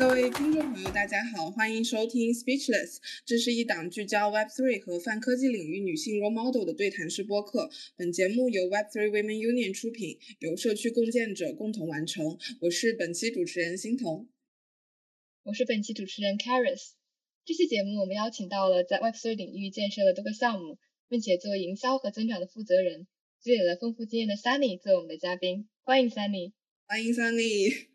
各位听众朋友，大家好，欢迎收听 Speechless，这是一档聚焦 Web3 和泛科技领域女性 role model 的对谈式播客。本节目由 Web3 Women Union 出品，由社区共建者共同完成。我是本期主持人欣桐，我是本期主持人 Caris。这期节目我们邀请到了在 Web3 领域建设了多个项目，并且作为营销和增长的负责人，积累了丰富经验的 Sunny 做我们的嘉宾。欢迎 Sunny，欢迎 Sunny。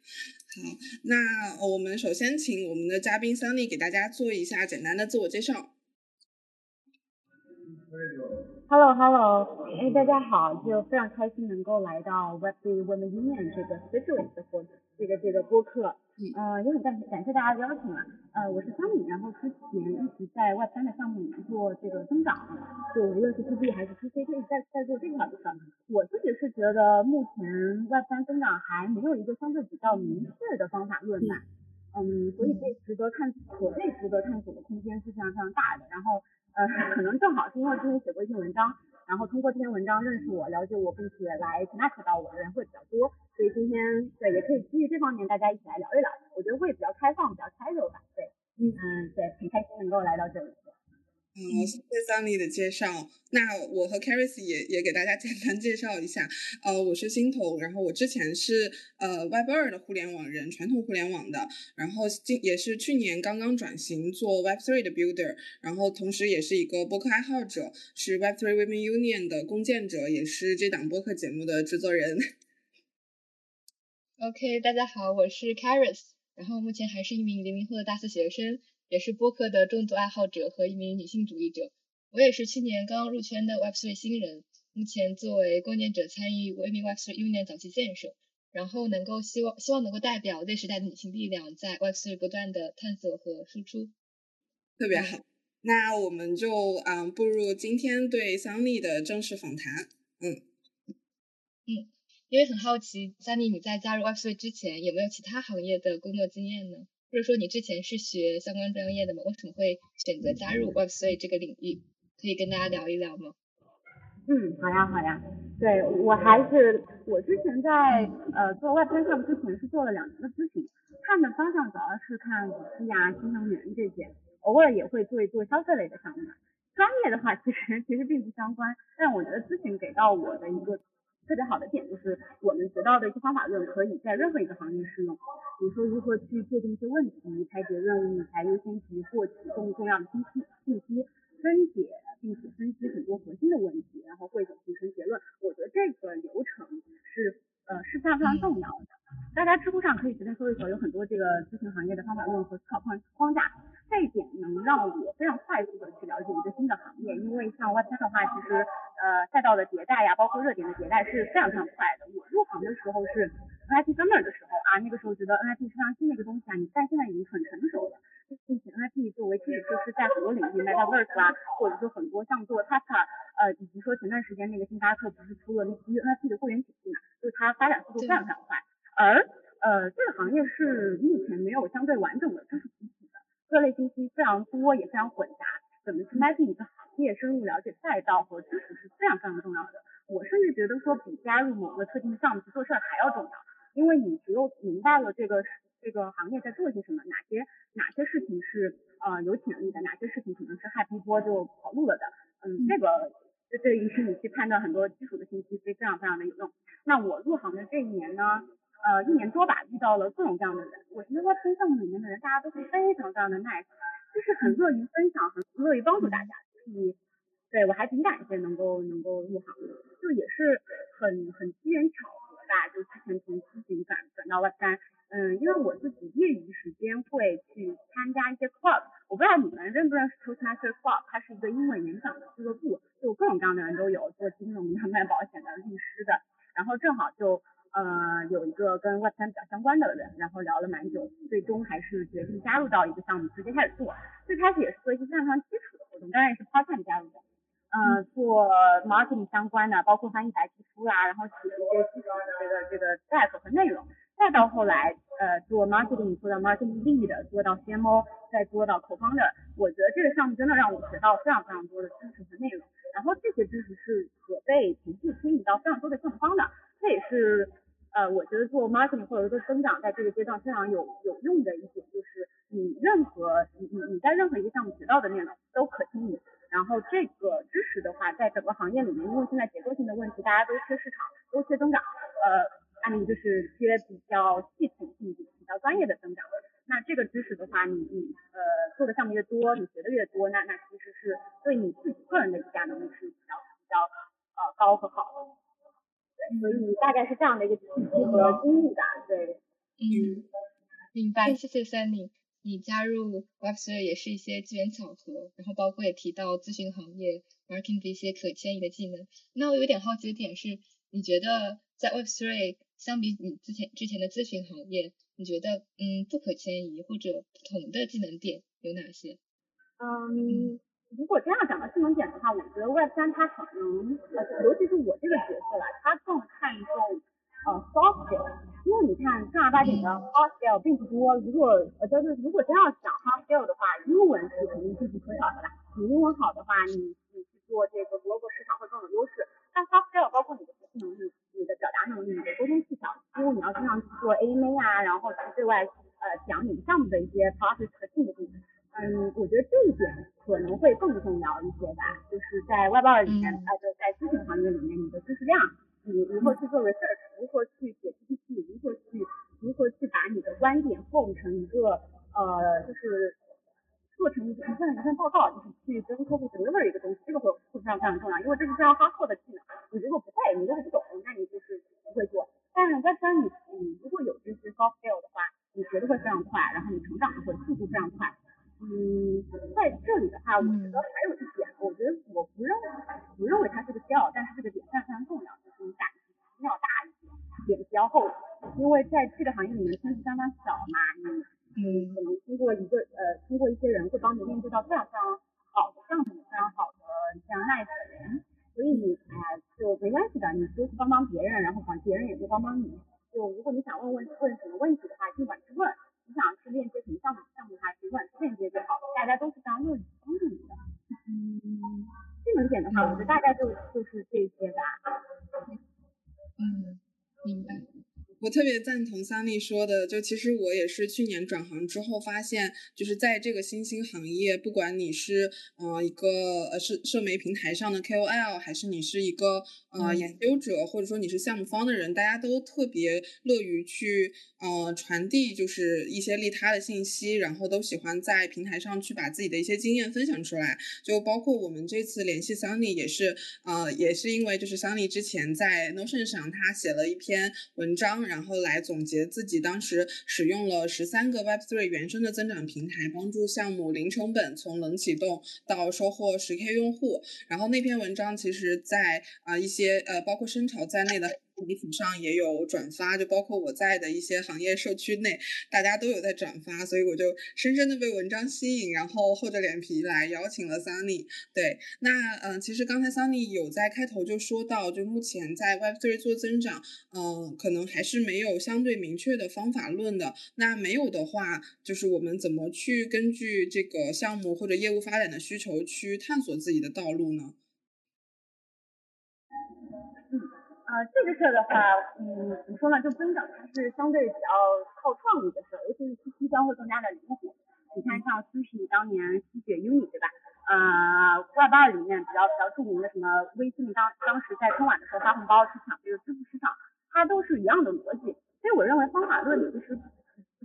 好，那我们首先请我们的嘉宾 Sunny 给大家做一下简单的自我介绍。Hello，Hello，哎，大家好，就非常开心能够来到 Web3 Women Union 这个 Specialist 的这个这个播客。呃，也很感感谢大家的邀请啊。呃，我是桑米，然后之前一直在 Web 三的项目里面做这个增长，就无论是 To B 还是 To C，都一直在在做这块儿。我自己是觉得目前 Web 三增长还没有一个相对比较明确的方法论吧。嗯，所以这值得探可被值得探索的空间是非常非常大的。然后呃，可能正好是因为之前写过一篇文章。然后通过这篇文章认识我、了解我，并且来 connect 到我的人会比较多，所以今天对也可以基于这方面大家一起来聊一聊，我觉得会比较开放、比较 casual 吧，对，嗯，对，很开心能够来到这里。嗯，谢谢 Sunny 的介绍。那我和 Caris 也也给大家 简单介绍一下。呃，我是新头，然后我之前是呃 Web 二的互联网人，传统互联网的。然后今也是去年刚刚转型做 Web three 的 builder，然后同时也是一个播客爱好者，是 Web three Women Union 的共建者，也是这档播客节目的制作人。OK，大家好，我是 Caris，然后目前还是一名零零后的大四学生。也是播客的重度爱好者和一名女性主义者。我也是去年刚刚入圈的 Web3 新人，目前作为共建者参与 Women Web3 Union 早期建设，然后能够希望希望能够代表 Z 时代的女性力量，在 Web3 不断的探索和输出。特别好，那我们就嗯步入今天对 Sunny 的正式访谈。嗯嗯，因为很好奇，Sunny 你在加入 Web3 之前有没有其他行业的工作经验呢？或者说你之前是学相关专业的吗？为什么会选择加入 Web3 这个领域？可以跟大家聊一聊吗？嗯，好呀好呀。对我还是我之前在呃做 Web3 项目之前是做了两年的咨询，看的方向主要是看五 G 啊、新能源这些，偶尔也会做一做消费类的项目。专业的话其实其实并不相关，但我觉得咨询给到我的一个。特别好的点就是我们学到的一些方法论可以在任何一个行业适用，比如说如何去界定一些问题、拆解任务、排优先级、获取重要的信息、信息分解，并且分析很多核心的问题，然后汇总形成结论。我觉得这个流程是呃是非常非常重要的。大家知乎上可以随便搜一搜，有很多这个咨询行业的方法论和思考框框架。这一点能让我非常快速的去了解一个新的行业，因为像 Web 三的话，其实呃赛道的迭代呀，包括热点的迭代是非常非常快的。我入行的时候是 NFT Summer 的时候啊，那个时候觉得 NFT 是非常新的一个东西啊，你但现在已经很成熟了，并且 NFT 作为基础设施，在很多领域，Metaverse 啊，或者说很多像做 Tesla，呃，以及说前段时间那个星巴克不是出了那基于 NFT 的会员体系嘛，就是它发展速度非常非常快，而呃这个行业是目前没有相对完整的知识体系的。各类信息非常多，也非常混杂，怎么去 mapping 一个行业，深入了解赛道和知识是非常非常重要的。我甚至觉得说比加入某个特定项目去做事儿还要重要，因为你只有明白了这个这个行业在做些什么，哪些哪些事情是呃有潜力的，哪些事情可能是 hype 一波就跑路了的，嗯，这个这对于你去判断很多基础的信息非非常非常的有用。那我入行的这一年呢？呃，一年多吧，遇到了各种各样的人。我觉得在分项目里面的人，大家都是非常非常的 nice，就是很乐于分享，很乐于帮助大家。所以，对我还挺感谢能够能够入行的，就也是很很机缘巧合吧。就之前从咨询转转到 Web 三，嗯，因为我自己业余时间会去参加一些 club，我不知道你们认不认识 Toastmaster Club，它是一个英文演讲的俱乐部，就各种各样的人都有，做金融的、卖保险的、律师的，然后正好就。呃，有一个跟 Web 三比较相关的人，然后聊了蛮久，最终还是决定加入到一个项目，直接开始做。最开始也是做一些非常非常基础的活动，当然也是 part time 加入的。呃，做 marketing 相关的，包括翻译白皮书啦，然后写一些基础的这个这个 deck 和内容。再到后来，呃，做 marketing 做到 marketing lead，做到 CMO，再做到 co-founder。我觉得这个项目真的让我学到非常非常多的知识和内容。然后这些知识是可被逐步推移到非常多的项目方的，这也是。呃，我觉得做 marketing 或者说增长在这个阶段非常有有用的一点就是，你任何你你你在任何一个项目学到的内容都可迁移。然后这个知识的话，在整个行业里面，因为现在结构性的问题，大家都缺市场，都缺增长，呃，那你就是缺比较系统性、比较专业的增长。那这个知识的话，你你呃做的项目越多，你学的越多，那那其实是对你自己个人的议价能力是比较比较呃高和好的。对，所以大概是这样的一个契机和经历吧。对，嗯，明白，谢谢 Sunny。你加入 Web3 也是一些机缘巧合，然后包括也提到咨询行业 marketing 的一些可迁移的技能。那我有点好奇的点是，你觉得在 Web3 相比你之前之前的咨询行业，你觉得嗯不可迁移或者不同的技能点有哪些？嗯，如果这样讲到技能点的话，我觉得 Web3 它可能，尤其是我这个角色啦，它更看重。呃，soft skill，因为你看正儿八经的 skill 并不多。如果呃，就是如果真要讲 hard skill 的话，英文是肯定必不可少的啦。你英文好的话，你你去做这个 global 市场会更有优势。但 skill 包括你的学习能力、你的表达能力、你的沟通技巧，因为你要经常去做 AMA 啊，然后去对外呃讲你们项目的一些 process 和进度。嗯，我觉得这一点可能会更重要一些吧。就是在 Web 二里面，呃，在咨询行业里面，你的知识量。你如何去做 research，如何去写 PPT，如何去如何去把你的观点构成一个呃，就是做成一份一份报告，就是去跟客户 deliver 一个东西，这个会会非常非常重要，因为这是非常 hard 的技能。你如果不会，你如果不懂，那你就是不会做。但是在三你你如果有这些 soft skill 的话，你学的会非常快，然后你成长的会速度非常快。嗯，在这里的话，我觉得还有一点，我觉得我不认不认为它是个 skill，但是这个点非常非常重要。胆子要大一点，脸皮要厚，因为在这个行业里面圈子相当小嘛，你你可能通过一个呃，通过一些人会帮你面对到非常非常好的项目，非常好的非常 nice 的人，所以你哎就没关系的，你多去帮帮别人，然后帮别人也多帮帮你。特别赞同桑丽说的，就其实我也是去年转行之后发现，就是在这个新兴行业，不管你是呃一个呃社社媒平台上的 KOL，还是你是一个呃研究者，或者说你是项目方的人，大家都特别乐于去呃传递就是一些利他的信息，然后都喜欢在平台上去把自己的一些经验分享出来。就包括我们这次联系 Sunny 也是呃也是因为就是 Sunny 之前在 Notion 上他写了一篇文章，然后。来总结自己当时使用了十三个 Web3 原生的增长平台，帮助项目零成本从冷启动到收获十 K 用户。然后那篇文章其实，在啊一些呃包括深潮在内的。媒体上也有转发，就包括我在的一些行业社区内，大家都有在转发，所以我就深深的被文章吸引，然后厚着脸皮来邀请了 Sunny。对，那嗯，其实刚才 Sunny 有在开头就说到，就目前在 Web3 做增长，嗯，可能还是没有相对明确的方法论的。那没有的话，就是我们怎么去根据这个项目或者业务发展的需求去探索自己的道路呢？呃，这个事儿的话，嗯，怎么说呢？就增长它是相对比较靠创意的事儿，尤其是信息端会更加的灵活。你看，像 Sushi 当年吸血 Uni 对吧？呃，Web 二里面比较比较著名的什么微信当当时在春晚的时候发红包去抢这个支付市场，它都是一样的逻辑。所以我认为方法论其实。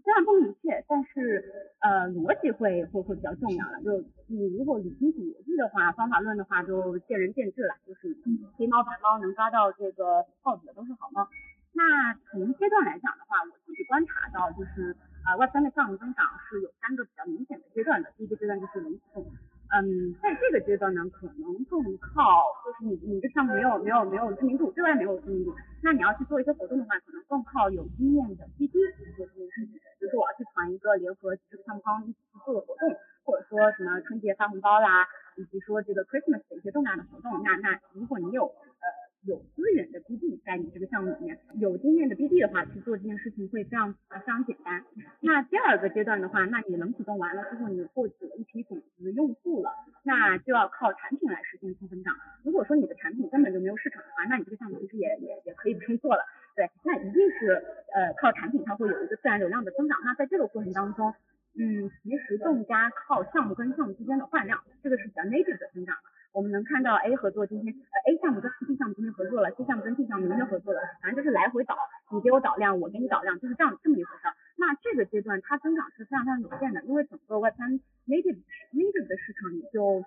虽然不明确，但是呃逻辑会会会比较重要了。就你如果理清楚逻辑的话，方法论的话就见仁见智了。就是黑猫白猫能抓到这个耗子的都是好猫。那从阶段来讲的话，我自己观察到就是呃 Web 三的项目增长是有三个比较明显的阶段的。第一个阶段就是零启动。嗯，在这个阶段呢，可能更靠就是你你这项目没有没有没有知名度，对外没有知名度，那你要去做一些活动的话，可能更靠有经验的 BD 去做这件事情。比如说我要去团一个联合这个项目方一起去做的活动，或者说什么春节发红包啦，以及说这个 Christmas 的一些重大的活动，那那如果你有呃。有资源的 BD 在你这个项目里面，有经验的 BD 的话，去做这件事情会非常非常简单。那第二个阶段的话，那你冷启动完了之后，你获取了一批种子用户了，那就要靠产品来实现负增长。如果说你的产品根本就没有市场的话，那你这个项目其实也也也可以不用做了。对，那一定是呃靠产品它会有一个自然流量的增长。那在这个过程当中，嗯，其实更加靠项目跟项目之间的换量，这个是比较 native 的增长了。我们能看到 A 合作今天，呃 A 项目跟 B 项目今天合作了，C 项目跟 D 项目明天合作了，反正就是来回导，你给我导量，我给你导量，就是这样这么一回事。那这个阶段它增长是非常非常有限的，因为整个 Web3 native native 的市场也就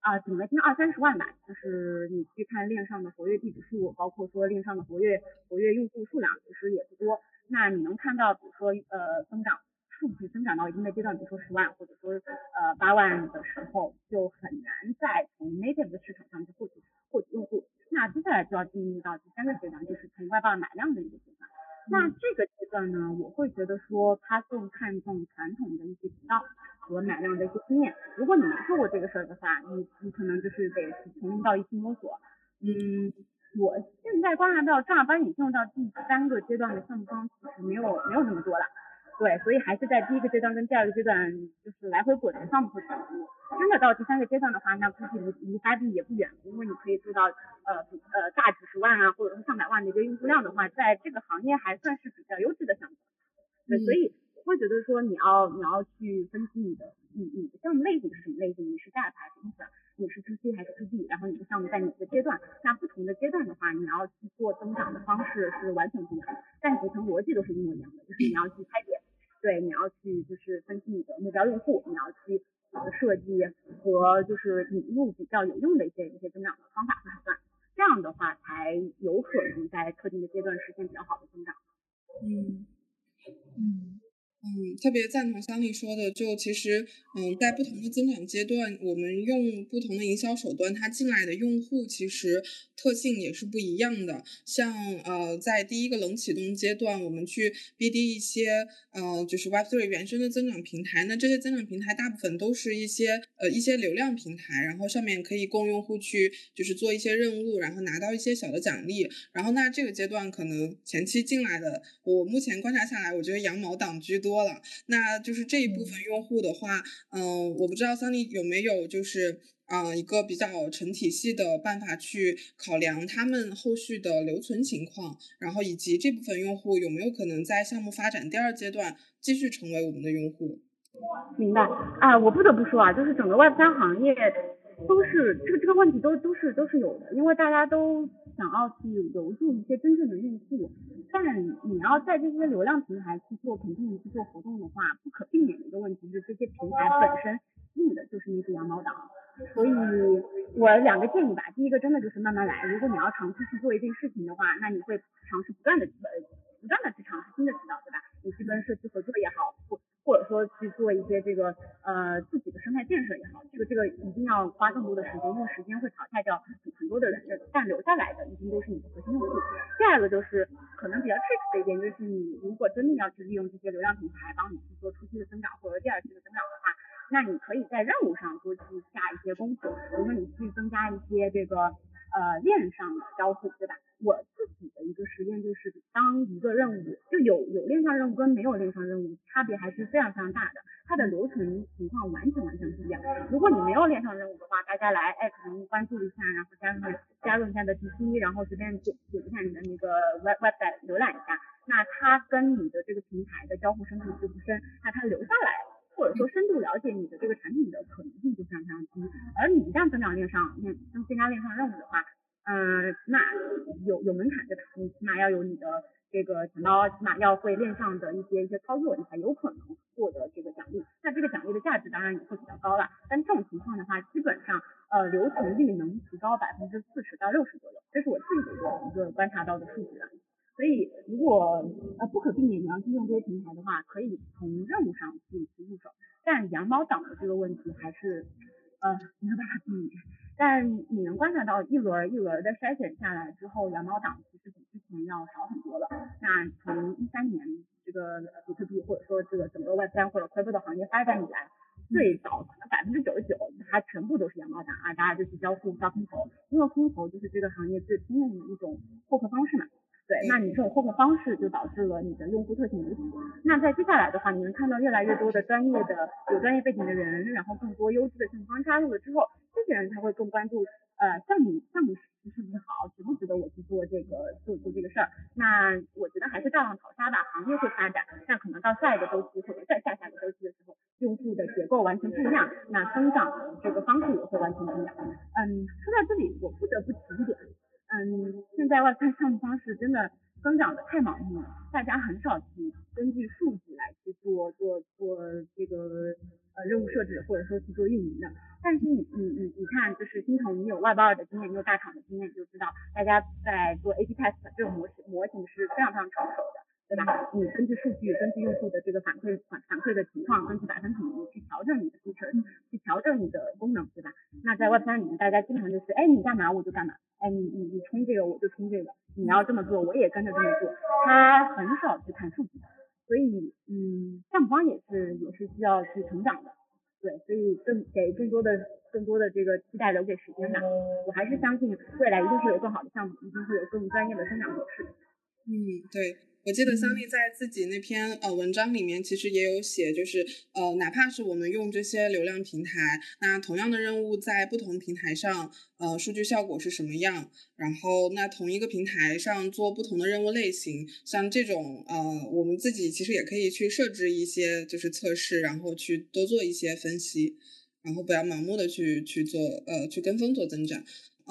啊顶了天二三十万吧，就是你去看链上的活跃地址数，包括说链上的活跃活跃用户数量，其实也不多。那你能看到，比如说呃增长。数据增长到一定的阶段，比如说十万或者说呃八万的时候，就很难再从 native 的市场上去获取获取用户。那接下来就要进入到第三个阶段，就是从外包买量的一个阶段。那这个阶段呢，我会觉得说他更看重传统的一些渠道和买量的一些经验。如果你没做过这个事儿的话，你你可能就是得从零到一去摸索。嗯，我现在观察到正儿八经进入到第三个阶段的项目方其实没有没有那么多了。对，所以还是在第一个阶段跟第二个阶段就是来回滚的项目会比较多。真的到第三个阶段的话，那估计离离发币也不远，因为你可以做到呃呃大几十万啊，或者是上百万的一个用户量的话，在这个行业还算是比较优质的项目。对，所以我会觉得说你要你要去分析你的你你的项目类型是什么类型，你是 DApp 还是 Ins，你是 To C 还是 To B，然后你的项目在哪个阶段，那不同的阶段的话，你要去做增长的方式是完全不一样的，但底层逻辑都是一模一样的，就是你要去拆解。对，你要去就是分析你的目标用户，你要去设计和就是引入比较有用的一些一些增长的方法和手段，这样的话才有可能在特定的阶段实现比较好的增长。嗯嗯。嗯，特别赞同桑丽说的，就其实，嗯，在不同的增长阶段，我们用不同的营销手段，它进来的用户其实特性也是不一样的。像呃，在第一个冷启动阶段，我们去 BD 一些呃，就是 Web3 原生的增长平台，那这些增长平台大部分都是一些呃一些流量平台，然后上面可以供用户去就是做一些任务，然后拿到一些小的奖励。然后那这个阶段可能前期进来的，我目前观察下来，我觉得羊毛党居多。多了，那就是这一部分用户的话，嗯，我不知道桑尼有没有就是，啊，一个比较成体系的办法去考量他们后续的留存情况，然后以及这部分用户有没有可能在项目发展第二阶段继续成为我们的用户？明白啊，我不得不说啊，就是整个 Web 三行业。都是这个这个问题都都是都是有的，因为大家都想要去留住一些真正的用户，但你要在这些流量平台去做肯定去做活动的话，不可避免的一个问题是这些平台本身用的就是那些羊毛党，所以我两个建议吧，第一个真的就是慢慢来，如果你要长期去做一件事情的话，那你会尝试不断的呃不断的去尝试新的渠道，对吧？你去跟社区合作也好，或或者说去做一些这个呃自己的生态建设也好，这个这个一定要花更多的时间，因为时间会淘汰掉很多的人，但留下来的一定都是你的核心用户。第二个就是可能比较 tricky 的一点，就是你如果真的要去利用这些流量平台帮你去做初期的增长或者第二期的增长的话，那你可以在任务上多去下一些功夫，比如说你去增加一些这个。呃，链上的交互，对吧？我自己的一个实验就是，当一个任务就有有链上任务跟没有链上任务差别还是非常非常大的，它的流程情况完全完全不一样。如果你没有链上任务的话，大家来哎可能关注一下，然后加入加入一下的 DC，然后随便点点一下你的那个 web web 来浏览一下，那它跟你的这个平台的交互深度就不深，那它留下来。者说深度了解你的这个产品的可能性就非常非常低，而你一旦增长链上链增加链上任务的话，嗯，那有有门槛对吧？你起码要有你的这个钱包，起码要会链上的一些一些操作，你才有可能获得这个奖励。那这个奖励的价值当然也会比较高了，但这种情况的话，基本上呃留存率能提高百分之四十到六十左右，这是我自己的一个观察到的数据。所以，如果呃不可避免你要去用这些平台的话，可以从任务上去入手。但羊毛党的这个问题还是呃没有办法避免。但你能观察到一轮一轮的筛选下来之后，羊毛党其实比之前要少很多了。那从一三年这个比特币或者说这个整个 Web 三或者 Crypto 的行业发展以来，最早可能百分之九十九它全部都是羊毛党啊，大家就去交付刷空投，因为空投就是这个行业最通用的一种获客方式嘛。那你这种获客方式就导致了你的用户特性如此。那在接下来的话，你能看到越来越多的专业的、有专业背景的人，然后更多优质的项目方加入了之后，这些人他会更关注呃项目项目是不是好，值不值得我去做这个做做这个事儿。那我觉得还是大浪淘沙吧，行业会发展，那可能到下一个周期或者再下下个周期的时候，用户的结构完全不一样，那增长这个方式也会完全不一样。嗯，说到这里，我不得不，在外派项目方式真的增长的太盲目了，大家很少去根据数据来去做做做这个。呃，任务设置或者说去做运营的，但是你你你你看，就是金童，你有外包的经验，你有大厂的经验，就知道大家在做 A/B test 这种模型模型是非常非常成熟的，对吧？你根据数据，根据用户的这个反馈反反馈的情况，根据百分比去调整你的流程去调整你的功能，对吧？那在 Web 三里面，大家经常就是，哎，你干嘛我就干嘛，哎，你你你冲这个我就冲这个，你要这么做我也跟着这么做，他很少去看数据。所以，嗯，项目方也是也是需要去成长的，对，所以更给更多的更多的这个期待留给时间吧。我还是相信未来一定会有更好的项目，一定会有更专业的生长模式。嗯，对。我记得桑丽在自己那篇呃文章里面，其实也有写，就是呃，哪怕是我们用这些流量平台，那同样的任务在不同平台上，呃，数据效果是什么样？然后那同一个平台上做不同的任务类型，像这种呃，我们自己其实也可以去设置一些就是测试，然后去多做一些分析，然后不要盲目的去去做呃去跟风做增长。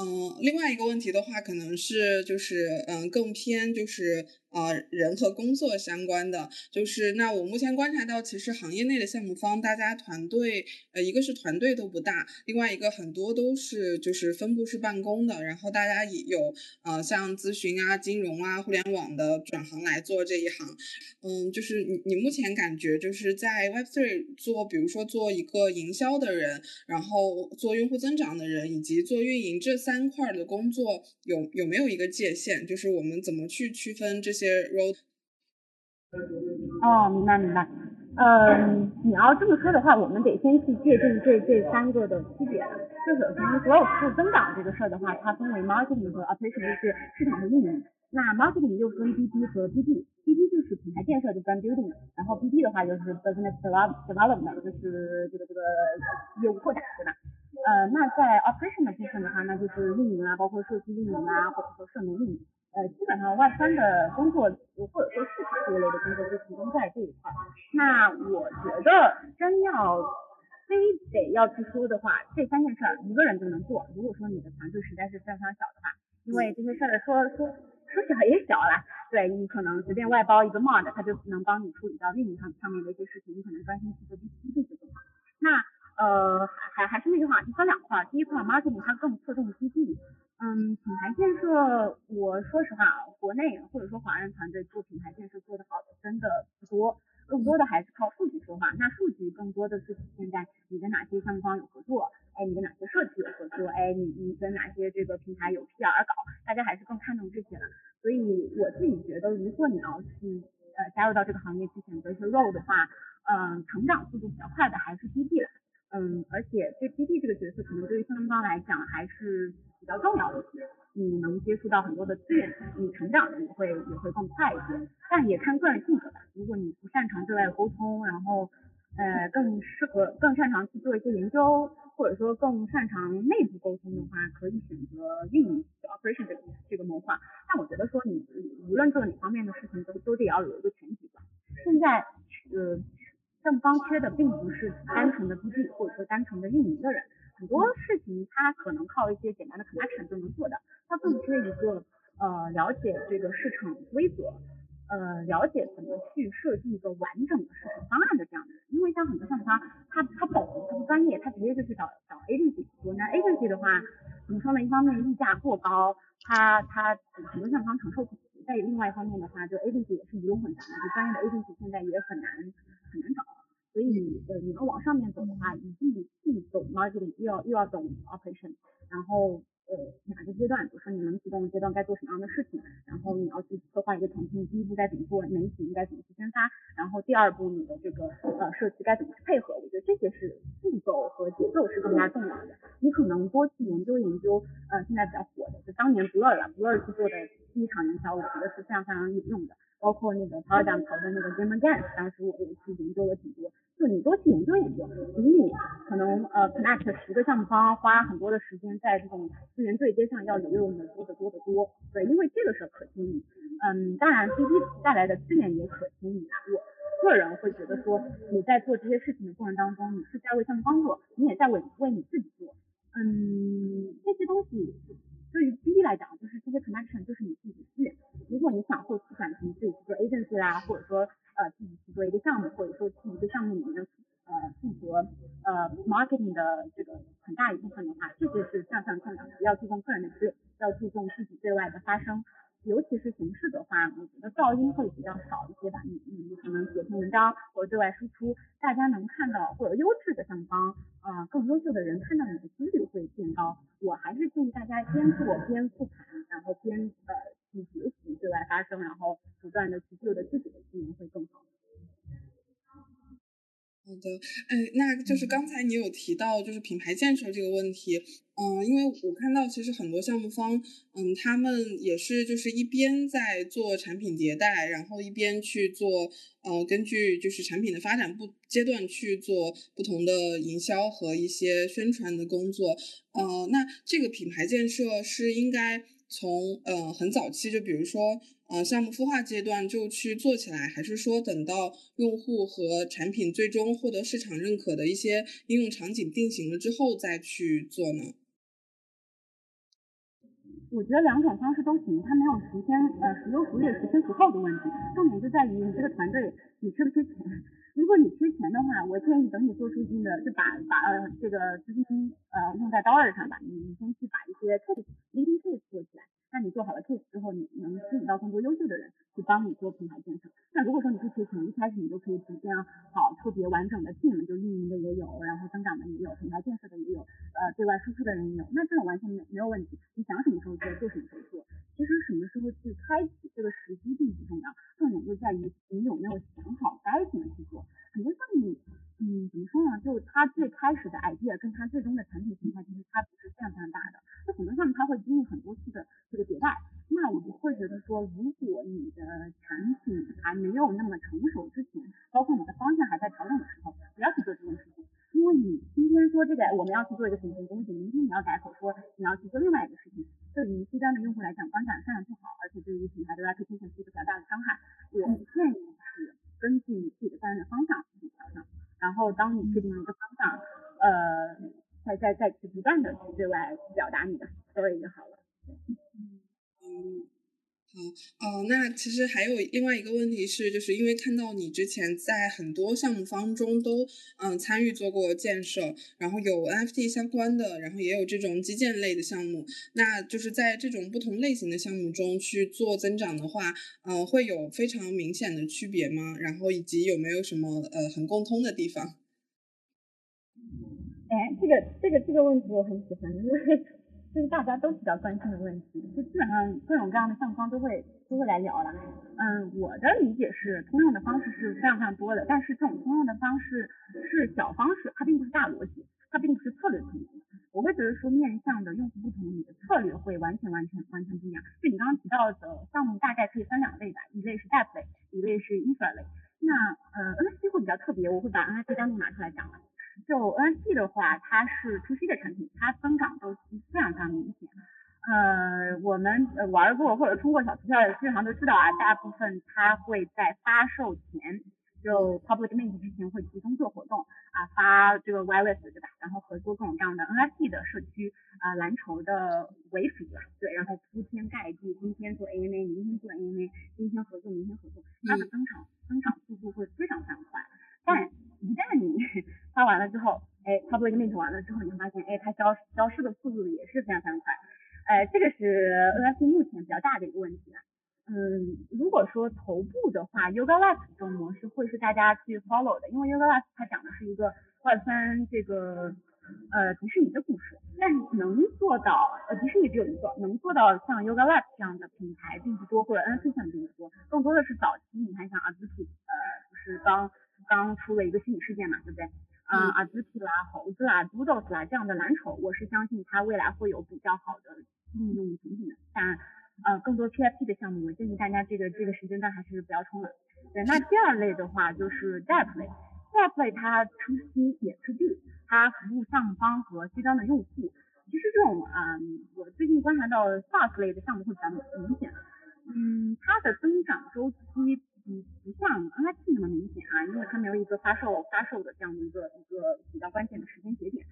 嗯，另外一个问题的话，可能是就是嗯更偏就是。啊，人和工作相关的，就是那我目前观察到，其实行业内的项目方，大家团队，呃，一个是团队都不大，另外一个很多都是就是分布式办公的，然后大家也有呃像咨询啊、金融啊、互联网的转行来做这一行，嗯，就是你你目前感觉就是在 Web3 做，比如说做一个营销的人，然后做用户增长的人，以及做运营这三块的工作，有有没有一个界限？就是我们怎么去区分这？些 road 哦，明白明白。嗯，你要这么说的话，我们得先去界定这这三个的区别。就首先，growth 增长这个事儿的话，它分为 marketing 和 operation，就是市场的运营。那 marketing 又分 BD 和 BD，BD 就是品牌建设，就 brand building。然后 BD 的话就是 business development，就是这个这个业务扩展，对吧？呃，那在 operation 的部分的话，那就是运营啊，包括社区运营啊，或者说社媒运营。呃，基本上外翻的工作，或者说市场这一类的工作，就集中在这一块。那我觉得，真要非得要去说的话，这三件事儿一个人就能做。如果说你的团队实在是非常小的话，因为这些事儿说说说起来也小了，对你可能随便外包一个 mod，他就能帮你处理到运营上上面的一些事情，你可能专心去做 B B 就更好。那呃，还还是那句话，就分两块，第一块 marketing 它更侧重 B B。嗯，品牌建设，我说实话啊，国内或者说华人团队做品牌建设做得好的真的不多，更多的还是靠数据说话。那数据更多的是体现在你跟哪些项目方有合作，哎，你跟哪些设计有合作，哎，你你跟哪些这个平台有 PR 搞，大家还是更看重这些的。所以我自己觉得，如果你要去呃加入到这个行业去选择一些 role 的话，嗯，成长速度比较快的还是 BD 了。嗯，而且这 BD 这个角色可能对于项目方来讲还是。比较重要的些，你能接触到很多的资源，你成长的也会也会更快一些。但也看个人性格吧。如果你不擅长对外沟通，然后呃更适合更擅长去做一些研究，或者说更擅长内部沟通的话，可以选择运营 operation 这个这个谋划。但我觉得说你无论做哪方面的事情，都都得要有一个全局观。现在呃正方缺的并不是单纯的 BD 或者说单纯的运营的人。很多事情它可能靠一些简单的 connection 就能做的，它更缺一个呃了解这个市场规则，呃了解怎么去设计一个完整的市场方案的这样的人。因为像很多项目方，他他不懂，他不专业，他直接就去找找 agency 做。那 agency 的话，怎么说呢？一方面溢价过高，他他很多项目方承受不起；再另外一方面的话，就 agency 也是鱼龙混杂的，就专业的 agency 现在也很难很难找。所以，呃，你要往上面走的话，一定既懂 marketing，又要又要懂 operation，然后，呃，哪个阶段，比如说你能启动的阶段该做什么样的事情，然后你要去策划一个产品，第一步该怎么做，媒体应该怎么去宣发，然后第二步你的这个呃社区该怎么去配合，我觉得这些是步骤和节奏是更加重要的。你可能多去研究研究，呃，现在比较火的，就当年 Blur 啊，Blur 去做的第一场营销，我觉得是非常非常有用的。包括那个 Paradigm 投的那个 Game Again，当时我也去研究了挺多。就你多去研究研究，比你可能呃 connect 十个项目方花很多的时间在这种资源对接上要有用的多得多得多。对，因为这个是可迁移。嗯，当然 B B 带来的资源也可迁移。我个人会觉得说，你在做这些事情的过程当中，你是在为项目方做，你也在为为你自己做。嗯，这些东西对于 B B 来讲，就是这些 connection 就是你自己的资源。如果你想后期转型自己去做 agency 啦，或者说做一个项目，或者说一个项目里面呃负责呃 marketing 的这个很大一部分的话，这些是向上向的，要注重个人的资源，要注重自己对外的发声。尤其是形式的话，我觉得噪音会比较少一些吧。你你可能写篇文章或者对外输出，大家能看到或者优质的上方啊，更优秀的人看到你的几率会变高。我还是建议大家边做边复盘，然后边呃去学习对外发声，然后不断的去旧的自己的技能会更好。好的，哎，那就是刚才你有提到就是品牌建设这个问题，嗯，因为我看到其实很多项目方，嗯，他们也是就是一边在做产品迭代，然后一边去做，呃，根据就是产品的发展不阶段去做不同的营销和一些宣传的工作，呃，那这个品牌建设是应该从呃很早期，就比如说。呃，项目孵化阶段就去做起来，还是说等到用户和产品最终获得市场认可的一些应用场景定型了之后再去做呢？我觉得两种方式都行，它没有时间呃孰优孰劣、时先孰后的问题，重点就在于你这个团队你缺不缺钱。如果你缺钱的话，我建议等你做出一定的，就把把呃这个资金呃用在刀刃上吧，你你先去把一些 case leading case 做起来。那你做好了 case 之后，你能吸引到更多优秀的人去帮你做品牌建设。那如果说你不缺钱，一开始你就可以组建好特别完整的 team，就运营的也有，然后增长的也有，品牌建设的也有，呃，对外输出的人也有。那这种完全没没有问题，你想什么时候做就什么时候做。其实什么时候去开启这个时机并不重要，重点就在于你有没有想好该怎么去做。很多项目，嗯，怎么说呢？就它最开始的 idea 跟它最终的产品形态其实差别是非常非常大的。那很多项目它会经历很多次的这个迭代。那我会觉得说，如果你的产品还没有那么成熟之前，包括你的方向还在调整的时候，不要去做这件事情。因为你今天说这个我们要去做一个什么什么东西，明天你要改口说你要去做另外一个事情，对于 C 端的用户来讲，观感非常不好，而且对于品牌的 reputation 是一个比较大的伤害。我建议是。根据你自己的战略方向去调整，然后当你确定了一个，呃，在在在不断的去对外表达你的 story 就好了。嗯。好，哦，那其实还有另外一个问题是，就是因为看到你之前在很多项目方中都嗯参与做过建设，然后有 NFT 相关的，然后也有这种基建类的项目，那就是在这种不同类型的项目中去做增长的话，嗯，会有非常明显的区别吗？然后以及有没有什么呃很共通的地方？哎，这个这个这个问题我很喜欢，因为。这是大家都比较关心的问题，就基本上各种各样的项目方都会都会来聊了。嗯，我的理解是通用的方式是非常非常多的，但是这种通用的方式是小方式，它并不是大逻辑，它并不是策略层面。我会觉得说面向的用户不同，你的策略会完全完全完全不一样。就你刚刚提到的项目大概可以分两类吧，一类是 dev 类，一类是 infra 类。那呃 NFT 会比较特别，我会把 NFT 单独拿出来讲了。就 NFT 的话，它是初期的产品，它增长周期非常非常明显。呃，我们呃玩过或者充过小图票的，基本上都知道啊，大部分它会在发售前，就 Public Mint 之前会集中做活动啊，发这个 Wireless 对吧？然后合作各种各样的 NFT 的社区啊，蓝筹的为主吧，对，然后铺天盖地，今天做 AMA，明天做 AMA，今天合作，明天合作，它的增长增长速度会非常非常快，但。一旦你发完了之后，哎，public mint 完了之后，你会发现，哎，它消消失的速度也是非常非常快，哎，这个是 NFT 目前比较大的一个问题。嗯，如果说头部的话，Yoga Labs 这种模式会是大家去 follow 的，因为 Yoga Labs 它讲的是一个外三这个呃迪士尼的故事，但是能做到呃迪士尼只有一个，能做到像 Yoga Labs 这样的品牌并不多，或者 NFT 项目并不多，更多的是早期，你看像 a z u k i 呃，就是刚。刚出了一个虚拟事件嘛，对不对？嗯，阿兹皮啦、猴子啦、Doodles 啦这样的蓝筹，我是相信它未来会有比较好的应用前景的。但呃，更多 PFP 的项目，我建议大家这个这个时间段还是不要冲了。对，那第二类的话就是 Dev 类 Depplay 它 to C 也 to B，它服务项目方和 C 端的用户。其实这种啊，我最近观察到 SaaS 类的项目会比较明显。嗯，它的增长周期不不像 NFT 那么明显啊，因为它没有一个发售发售的这样的一个一个比较关键的时间节点。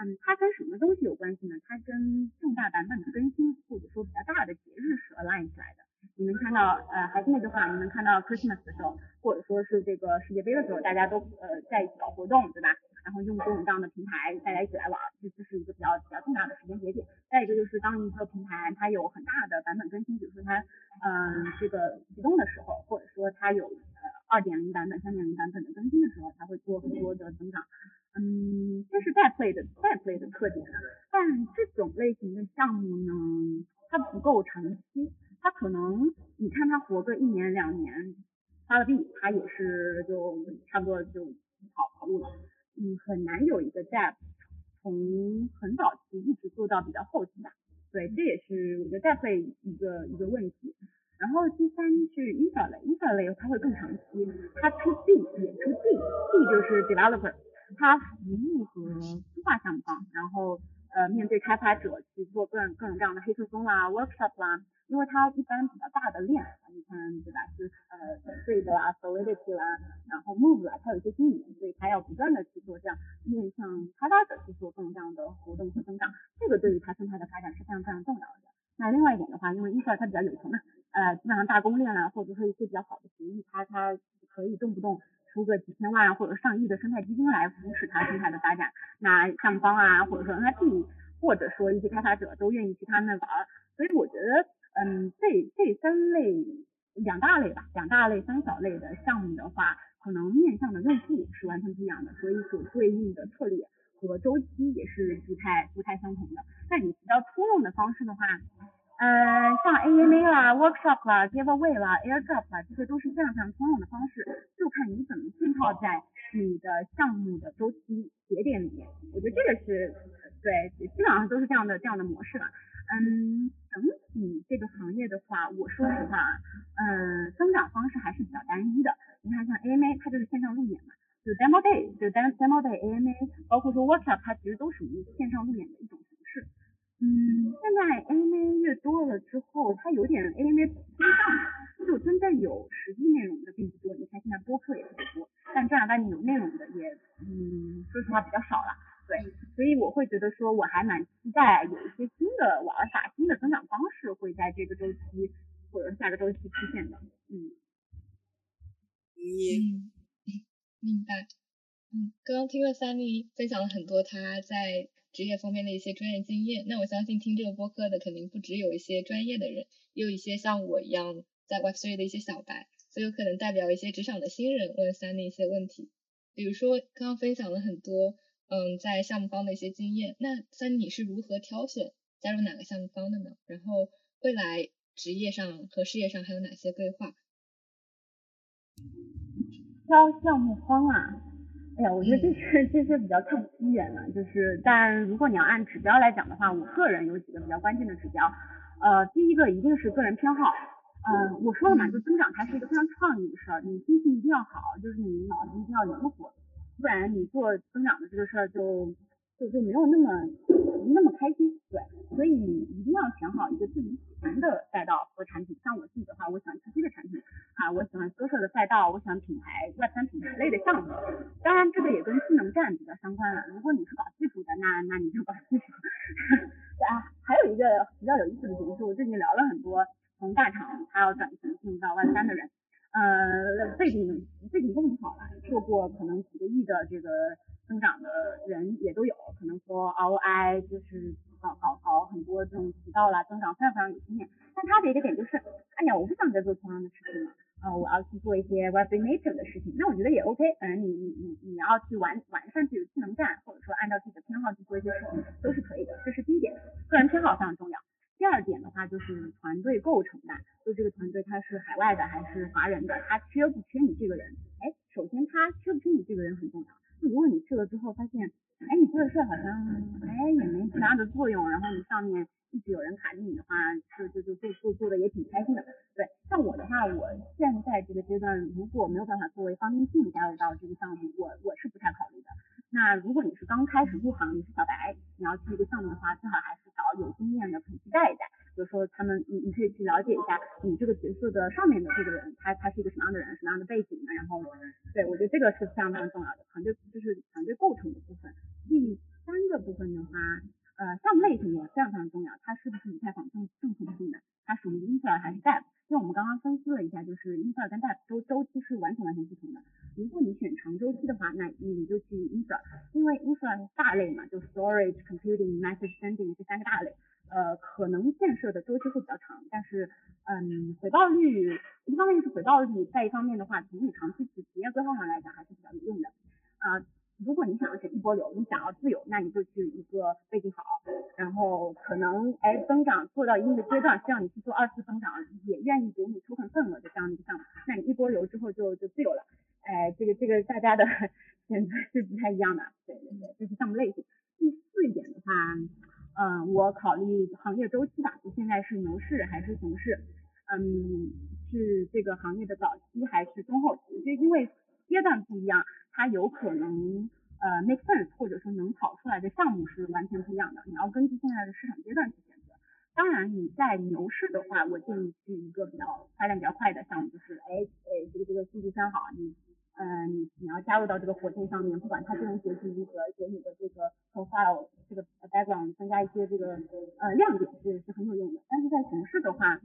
嗯，它跟什么东西有关系呢？它跟重大版本的更新或者说比较大的节日是 align 起来的。你能看到，呃，还是那句话，你能看到 Christmas 的时候，或者说是这个世界杯的时候，大家都呃在一起搞活动，对吧？然后用各种各样的平台，大家一起来玩，这这是一个比较比较重大的时间节点。再一个就是当一个平台它有很大的版本更新，比如说它嗯这个启动的时候，或者说它有呃二点零版本、三点零版本的更新的时候，它会做很多的增长。嗯，这是代 play 的代 play 的特点。但这种类型的项目呢，它不够长期，它可能你看它活个一年两年，发了币，它也是就差不多就跑跑路了。嗯，很难有一个 dev 从很早期一直做到比较后期吧。对，这也是我觉得 dev 一个一个问题。然后第三是 i n f r 类 i n f r 类它会更长期，它 to B 也 to D，D 就是 developer，它服务和孵化项目方，然后呃面对开发者去做各种各种各样的黑客松啦，workshop 啦。因为它一般比较大的链，你看对吧？是呃 t r a d 啦，Solidity 啦，然后 Move 啦，它有一些经营，所以它要不断的去做这样面向开发者去做各种各样的活动和增长，这个对于它生态的发展是非常非常重要的。那另外一点的话，因为 i n f r 它比较有钱嘛，呃，基本上大公链啊，或者说一些比较好的协议，它它可以动不动出个几千万或者上亿的生态基金来扶持它生态的发展。那上方啊，或者说 NFT，或者说一些开发者都愿意去他那玩，所以我觉得。嗯，这这三类两大类吧，两大类三小类的项目的话，可能面向的用户是完全不一样的，所以所对应的策略和周期也是不太不太相同的。那你比较通用的方式的话，呃，像 AMA 啦、Workshop 啦、Giveaway 啦、Airdrop 啦，这些都是非常非常通用的方式，就看你怎么浸泡在你的项目的周期节点里面。我觉得这个是对，基本上都是这样的这样的模式了。嗯，整体这个行业的话，我说实话啊，嗯，增长方式还是比较单一的。你看，像 AMA，它就是线上路演嘛，就 Demo Day，就 Demo Day AMA，包括说 Workshop，它其实都属于线上路演的一。嗯，现在 AMA 越多了之后，它有点 AMA 偏上，就真正有实际内容的并不多。你看现在播客也特别多，但正儿八经有内容的也，嗯，说实话比较少了。对，所以我会觉得说，我还蛮期待有一些新的玩法、新的增长方式会在这个周期或者下个周期出现的。嗯，嗯，明白。嗯，刚刚听了 Sunny 分享了很多他在职业方面的一些专业经验，那我相信听这个播客的肯定不只有一些专业的人，也有一些像我一样在 Web3 的一些小白，所以有可能代表一些职场的新人问 Sunny 一些问题，比如说刚刚分享了很多。嗯，在项目方的一些经验，那三你是如何挑选加入哪个项目方的呢？然后未来职业上和事业上还有哪些规划？挑项目方啊，哎呀，我觉得这是这是比较看机缘了，就是但如果你要按指标来讲的话，我个人有几个比较关键的指标，呃，第一个一定是个人偏好，嗯，我说了嘛，就增长它是一个非常创意的事儿，你心情一定要好，就是你脑子一定要灵活。不然你做增长的这个事儿就就就没有那么那么开心，对，所以你一定要选好一个自己喜欢的赛道和产品。像我自己的话，我喜欢 to C 的产品啊，我喜欢歌手的赛道，我喜欢品牌 Web 三品牌类的项目。当然这个也跟技能站比较相关了。如果你是搞技术的，那那你就搞技术。啊，还有一个比较有意思的点就是，我最近聊了很多从大厂他要转型进入到 Web 三的人。呃，背景背景都很好了，做过可能几个亿的这个增长的人也都有，可能说 ROI 就是搞搞搞很多这种渠道啦，增长非常非常有经验。但他的一个点就是，哎呀，我不想再做同样的事情了，呃，我要去做一些 Web native 的事情。那我觉得也 OK，反正，你你你你要去完完善自己的技能站，或者说按照自己的偏好去做一些事情，都是可以的。这是第一点，个人偏好非常重要。第二点的话就是团队构成吧，就这个团队他是海外的还是华人的，他缺不缺你这个人？哎，首先他缺不缺你这个人很重要。如果你去了之后发现，哎，你做的事好像哎也没其他的作用，然后你上面一直有人卡着你的话，就就就就做做的也挺开心的。对，像我的话，我现在这个阶段如果没有办法作为方 u 性加入到这个项目，我我是不太考虑的。那如果你是刚开始入行，你是小白，你要去一个项目的话，最好还是找有经验的可以去带一带。比如说他们，你你可以去了解一下你这个角色的上面的这个人，他他是一个什么样的人，什么样的背景的。然后，对我觉得这个是非常非常重要的，团队就是团队构成的部分。第三个部分的话，呃，项目类型也非常非常重要，它是不是以太坊正正统性的，它属于 infra 还是 dev？因为我们刚刚分析了一下，就是 infra 跟 dev 周周期是完全完全不同的。如果你选长周期的话，那你就去 infra，因为 infra 大类嘛，就 storage、computing、message sending 这三个大类。呃，可能建设的周期会比较长，但是，嗯，回报率一方面是回报率，再一方面的话，从你长期企业规划上来讲还是比较有用的。啊，如果你想要选一波流，你想要自由，那你就去一个背景好，然后可能哎增长做到一定的阶段，需要你去做二次增长，也愿意给你抽成份额的这样的一个项目，那你一波流之后就就自由了。哎，这个这个大家的 选择是不太一样的，对对对，这是项目类型。第四一点的话。嗯，我考虑行业周期吧，就现在是牛市还是熊市？嗯，是这个行业的早期还是中后期？就因为阶段不一样，它有可能呃 make sense，或者说能跑出来的项目是完全不一样的。你要根据现在的市场阶段去选择。当然，你在牛市的话，我建议去一个比较发展比较快的项目，就是哎哎这个这个数据非常好，你。嗯，你你要加入到这个火箭上面，不管它智能学习如何，给你的这个 profile 这个 background 增加一些这个呃亮点是是很有用的。但是在熊市的话，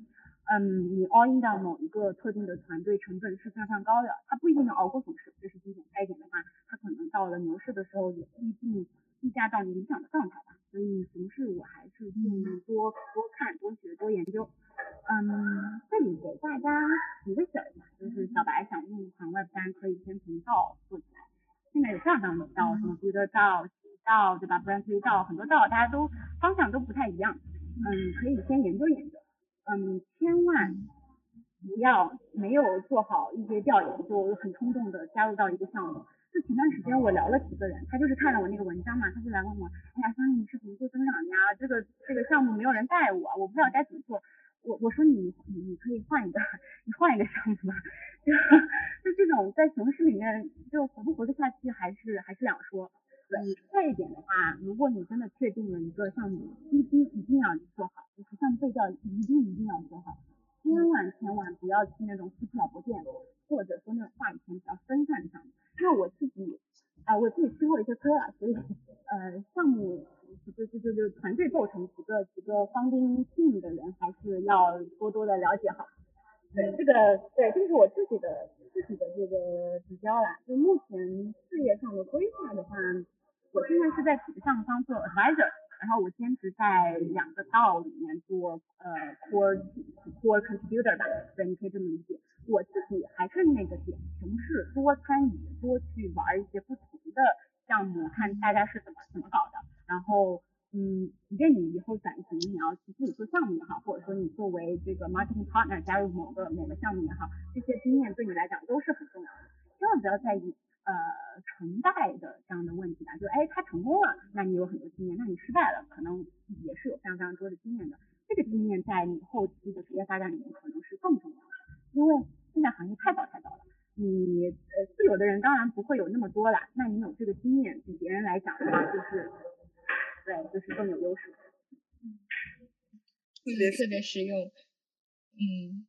嗯，你 all in 到某一个特定的团队成本是非常非常高的，它不一定能熬过熊市，这是第一点。再一点的话，它可能到了牛市的时候也不一定溢价到你理想的状态吧。所以熊市我还是建议多多看、多学、多研究。嗯，这里给大家提个醒儿吧，就是小白想入行 Web 三，可以先从道做起来。现在有非常非常多道，什么 Builder 道、道，对吧？Brand New 道，很多道，大家都方向都不太一样。嗯，可以先研究研究。嗯，千万不要没有做好一些调研，就很冲动的加入到一个项目。就前段时间我聊了几个人，他就是看了我那个文章嘛，他就来问我，哎呀，桑尼你是怎么做增长的呀？这个这个项目没有人带我，我不知道该怎么做。我我说你你你可以换一个，你换一个项目嘛，就就这种在熊市里面就活不活得下去还是还是两说。对，再一点的话，如果你真的确定了一个项目，一定一定要做好，就是项目背调一定一定要做好，千万千万不要去那种夫妻老婆店，或者说那种话语权比较分散的项目。因为我自己啊我自己吃过一些亏了，所以呃项目。就就就就团队构成几个几个方丁性的人，还是要多多的了解好。对，这个对，这是我自己的自己的这个指标啦。就目前事业上的规划的话，我现在是在几个项目方做 advisor，然后我兼职在两个道里面做呃 core core contributor 吧。对，你可以这么理解。我自己还是那个点，熊市多参与，多去玩一些不同的项目，看大家是怎么怎么搞的。然后，嗯，即便你以后转型，你要去自己做项目也好，或者说你作为这个 marketing partner 加入某个某个项目也好，这些经验对你来讲都是很重要的。千万不要在意呃成败的这样的问题吧，就哎他成功了，那你有很多经验，那你失败了，可能也是有非常非常多的经验的。这个经验在你后期的职业发展里面可能是更重要的，因为现在行业太早太早了。你呃自由的人当然不会有那么多了，那你有这个经验，比别人来讲的话就是。对，就是更有优势。特别特别实用。嗯，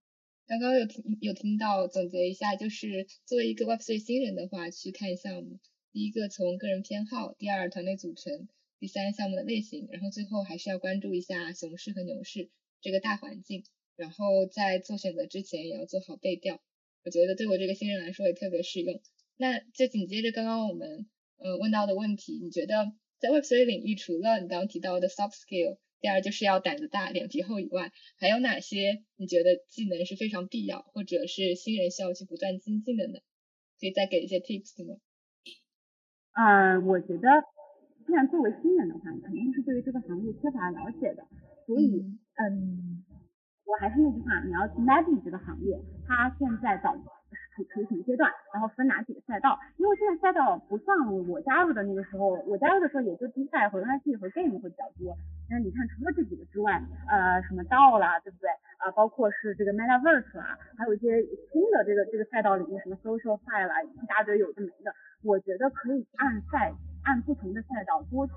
刚刚有听有听到总结一下，就是作为一个 Web3 新人的话，去看项目，第一个从个人偏好，第二团队组成，第三项目的类型，然后最后还是要关注一下熊市和牛市这个大环境，然后在做选择之前也要做好背调。我觉得对我这个新人来说也特别适用。那就紧接着刚刚我们呃问到的问题，你觉得？在 Web3 领域，除了你刚刚提到的 soft skill，第二就是要胆子大、脸皮厚以外，还有哪些你觉得技能是非常必要，或者是新人需要去不断精进的呢？可以再给一些 tips 吗？啊，我觉得，既然作为新人的话，肯定是对于这个行业缺乏了解的，所以，嗯，我还是那句话，你要去 navigate 这个行业，它现在早。处于什么阶段，然后分哪几个赛道？因为现在赛道不像我加入的那个时候，我加入的时候也就 D 赛和 NFT 和 Game 会比较多。那你看，除了这几个之外，呃，什么道啦，对不对？啊，包括是这个 Metaverse 啊，还有一些新的这个这个赛道里面什么 Social Fi 啦，一大堆有的没的，我觉得可以按赛按不同的赛道多去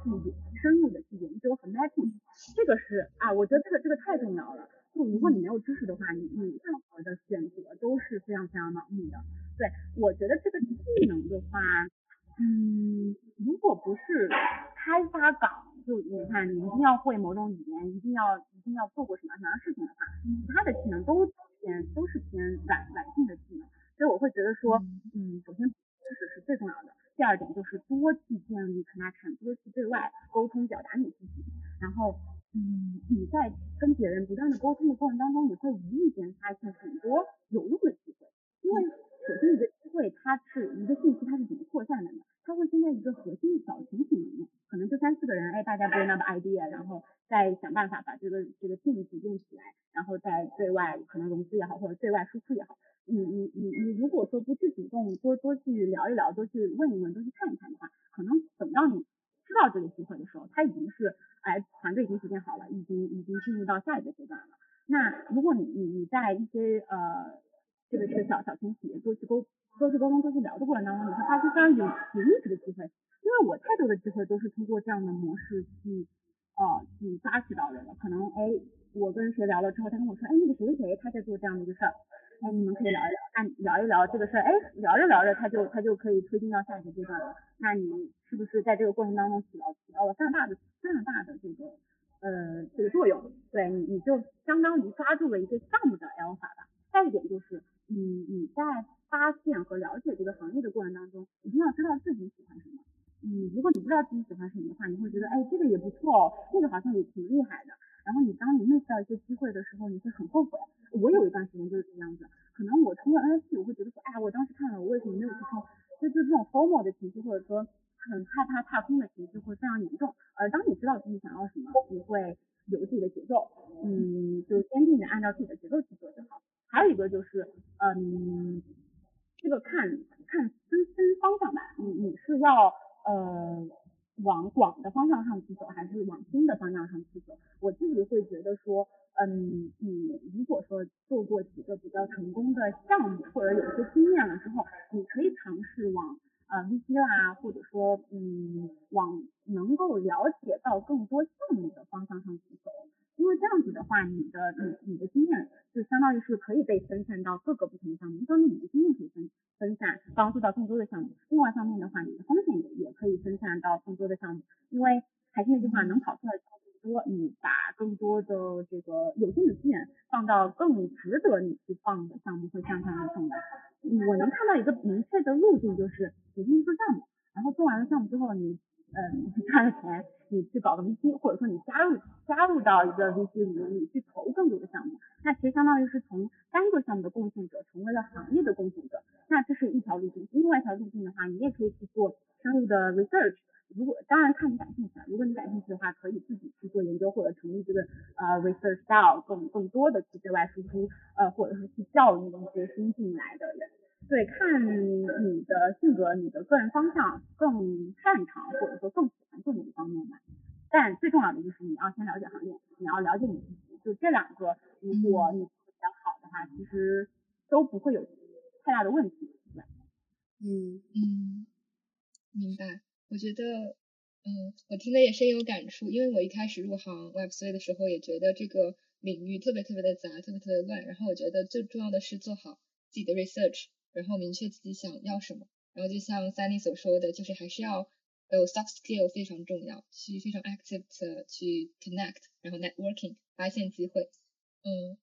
深入的去研究和 mapping，这个是啊，我觉得这个这个太重要了。就如果你没有知识的话，你你任何的选择都是非常非常盲目的。对，我觉得这个技能的话，嗯，如果不是开发岗，就你看你一定要会某种语言，一定要一定要做过什么什么事情的话，其他的技能都偏都是偏软软性的技能。所以我会觉得说，嗯，首先知识是最重要的，第二点就是多去建立 connection，多去对外沟通表达你自己，然后。嗯，你在跟别人不断的沟通的过程当中，你会无意间发现很多有用的机会。因为首先一个机会，它是一个信息，它是怎么扩散的呢？它会先在一个核心的小群体里面，可能就三四个人，哎，大家 bring up idea，然后再想办法把这个这个 team 组建起来，然后再对外可能融资也好，或者对外输出也好。你你你你如果说不去主动多多去聊一聊，多去问一问，多去看一看的话，可能等到你知道这个机会的时候，他已经是。哎，团队已经组建好了，已经已经进入到下一个阶段了。那如果你你你在一些呃这个这个小小型企业多去沟多去沟通多去聊的过程当中，你会发现非常有有意思的机会。因为我太多的机会都是通过这样的模式去呃去抓取到的了。可能哎我跟谁聊了之后，他跟我说哎那个谁谁谁他在做这样的一个事儿，哎你们可以聊一聊，那聊一聊这个事儿，哎聊着聊着他就他就可以推进到下一个阶段了。那你是不是在这个过程当中起到起到了非常大的？非常大的这个呃这个作用，对你你就相当于抓住了一个项目的 alpha 吧。再一点就是，你你在发现和了解这个行业的过程当中，一定要知道自己喜欢什么。嗯，如果你不知道自己喜欢什么的话，你会觉得哎这个也不错哦，那个好像也挺厉害的。然后你当你 miss 到一些机会的时候，你会很后悔。我有一段时间就是这个样子，可能我通过 NFT，我会觉得说，哎呀我当时看了，我为什么没有去冲？就就这种 formal 的情绪，或者说。很害怕踏空的情绪会非常严重，而当你知道自己想要什么，你会有自己的节奏，嗯，就坚定的按照自己的节奏去做就好。还有一个就是，嗯，这个看看分分方向吧，你你是要呃往广的方向上去走，还是往新的方向上去走？我自己会觉得说，嗯，你如果说做过几个比较成功的项目，或者有一些经验了之后，你可以尝试往。呃，VC 啦，或者说，嗯，往能够了解到更多项目的方向上去走，因为这样子的话，你的你你的经验就相当于是可以被分散到各个不同的项目，一方面你的经验可以分分散，帮助到更多的项目，另外一方面的话，你的风险也也可以分散到更多的项目，因为还是那句话，能跑出来的项目。多，你把更多的这个有限的资源放到更值得你去放的项目会向上的重要。我能看到一个明确的路径，就是你先做项目，然后做完了项目之后，你嗯赚了钱，你去搞个 VC，或者说你加入加入到一个 VC 里面，你去投更多的项目，那其实相当于是从单个项目的贡献者成为了行业的贡献者，那这是一条路径。另外一条路径的话，你也可以去做深入的 research。如果当然看你感兴趣了，如果你感兴趣的话，可以自己去做研究或者成立这个呃 research style，更更多的去对外输出，呃或者是去教育一些新进来的人。对，看你的性格、你的个人方向更擅长或者说更喜欢做哪一方面吧。但最重要的就是你要先了解行业，你要了解你自己。就这两个，如果你比较好的话，其实都不会有太大的问题。嗯嗯，明白。我觉得，嗯，我听的也深有感触，因为我一开始入行 Web3 的时候，也觉得这个领域特别特别的杂，特别特别乱。然后我觉得最重要的是做好自己的 research，然后明确自己想要什么。然后就像 Sunny 所说的，就是还是要有 soft skill 非常重要，去非常 active 的去 connect，然后 networking 发现机会。嗯，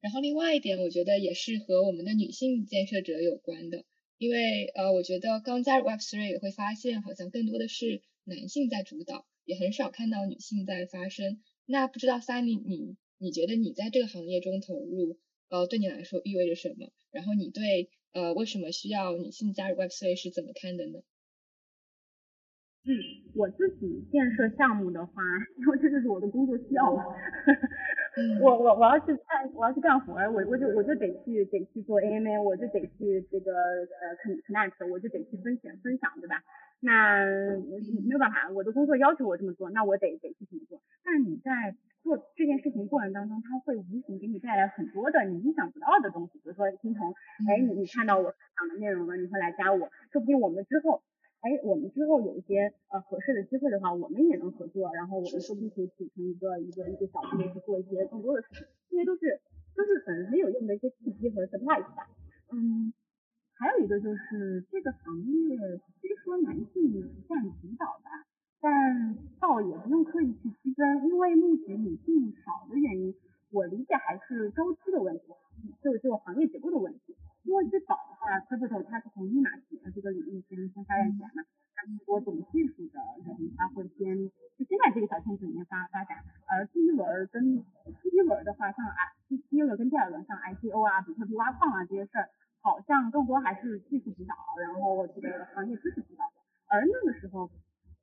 然后另外一点，我觉得也是和我们的女性建设者有关的。因为呃，我觉得刚加入 Web3 也会发现，好像更多的是男性在主导，也很少看到女性在发声。那不知道 Sunny，你你觉得你在这个行业中投入，呃，对你来说意味着什么？然后你对呃为什么需要女性加入 Web3 是怎么看的呢？嗯，我自己建设项目的话，因为这就是我的工作需要嘛。我我我要去干我要去干活，我我就我就得去得去做 AMA，我就得去这个呃 connect，我就得去分享分享，对吧？那没有办法，我的工作要求我这么做，那我得得去怎么做。那你在做这件事情过程当中，它会无形给你带来很多的你意想不到的东西。比如说，金童，哎，你你看到我讲的内容了，你会来加我，说不定我们之后，哎，我们之后有一些呃合适的机会的话，我们也能合作，然后我们说不定可以组成一个一个一个小队去做一些更多的事情。这些都是都是很很有用的一些契机和 surprise 吧。嗯，还有一个就是这个行业虽说男性占主导吧。但倒也不用刻意去区分，因为目前女性少的原因，我理解还是周期的问题，就是这个行业结构的问题。因为最早的话，crypto 它是从密码学这个领域先先发展起来嘛，那很多懂技术的人他会先就先在这个小圈子里面发发展，而第一轮跟第一轮的话，像 I 第一轮跟第二轮像 ICO 啊、比特币挖矿啊这些事儿，好像更多还是技术指导，然后这个行业知识指导的，而那个时候。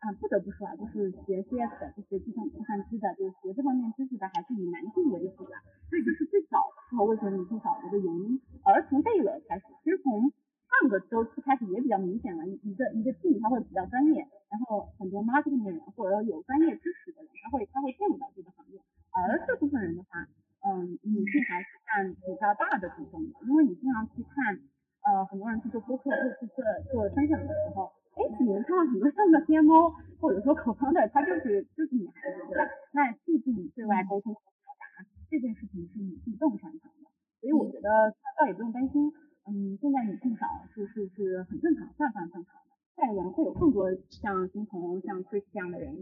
啊，不得不说啊，就是学 CS 的，就是计算计算机的，就是学这方面知识的，还是以男性为主的，所以这是最早的时候为什么女性少的一个原因。而从这一轮开始，其实从上个周期开始也比较明显了，一个一个 team 它会比较专业，然后很多 marketing 的人或者有专业知识的人，他会他会进入到这个行业。而这部分人的话，嗯，女性还是占比较大的比重的，因为你经常去看，呃，很多人去做播客，或者去做做分享的时候。哎，你们看到很多项目的 CMO 或者说口方的，他就是就是女孩子，对吧？那毕竟对外沟通和表达这件事情是女性更擅长的，所以我觉得倒也不用担心。嗯，现在女性少是是是很正常，非常正常的。下一轮会有更多像金童、像 Chris 这样的人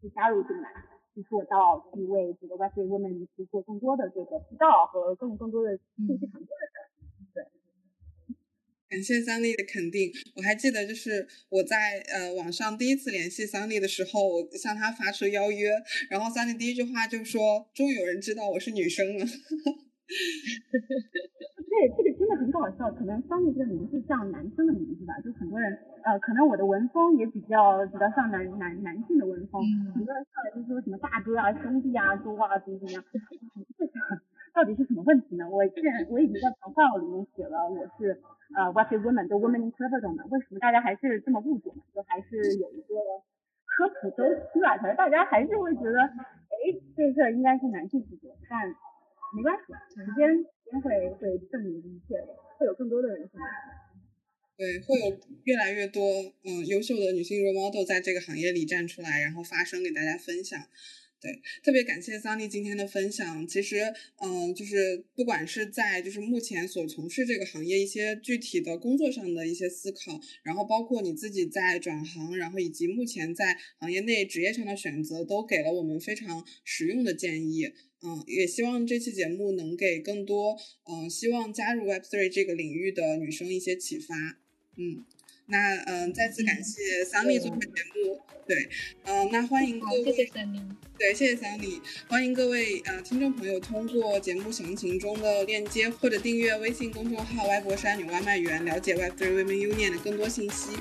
去加入进来，去做到去为这个 Web3 Women 去做更多的这个渠道和更更多的信息传播的事。感谢桑丽的肯定，我还记得就是我在呃网上第一次联系桑丽的时候，我向她发出邀约，然后桑丽第一句话就说：“终于有人知道我是女生了。”对，这个真的很搞笑，可能桑丽这个名字像男生的名字吧，就很多人呃，可能我的文风也比较比较像男男男性的文风，很多人上来就说什么大哥啊、兄弟啊、说哇怎么怎么样，这到底是什么问题呢？我现在我已经在头号里面写了，我是。呃，Web3 Women 就 Women in Crypto 呢？为什么大家还是这么误解呢？就还是有一个科普周期吧，可能大家还是会觉得，哎，这事儿应该是男性主角，但没关系，时间时间会会证明一切的，会有更多的人去。对，会有越来越多嗯优秀的女性 role model 在这个行业里站出来，然后发声给大家分享。对，特别感谢桑尼今天的分享。其实，嗯，就是不管是在就是目前所从事这个行业一些具体的工作上的一些思考，然后包括你自己在转行，然后以及目前在行业内职业上的选择，都给了我们非常实用的建议。嗯，也希望这期节目能给更多嗯希望加入 Web3 这个领域的女生一些启发。嗯。那嗯，再次感谢桑尼做客节目。对，嗯，那欢迎各位。谢谢桑尼。对，谢谢桑尼。欢迎各位呃听众朋友通过节目详情中的链接或者订阅微信公众号“歪脖山女外卖员”，了解 Web3 Women Union 的更多信息。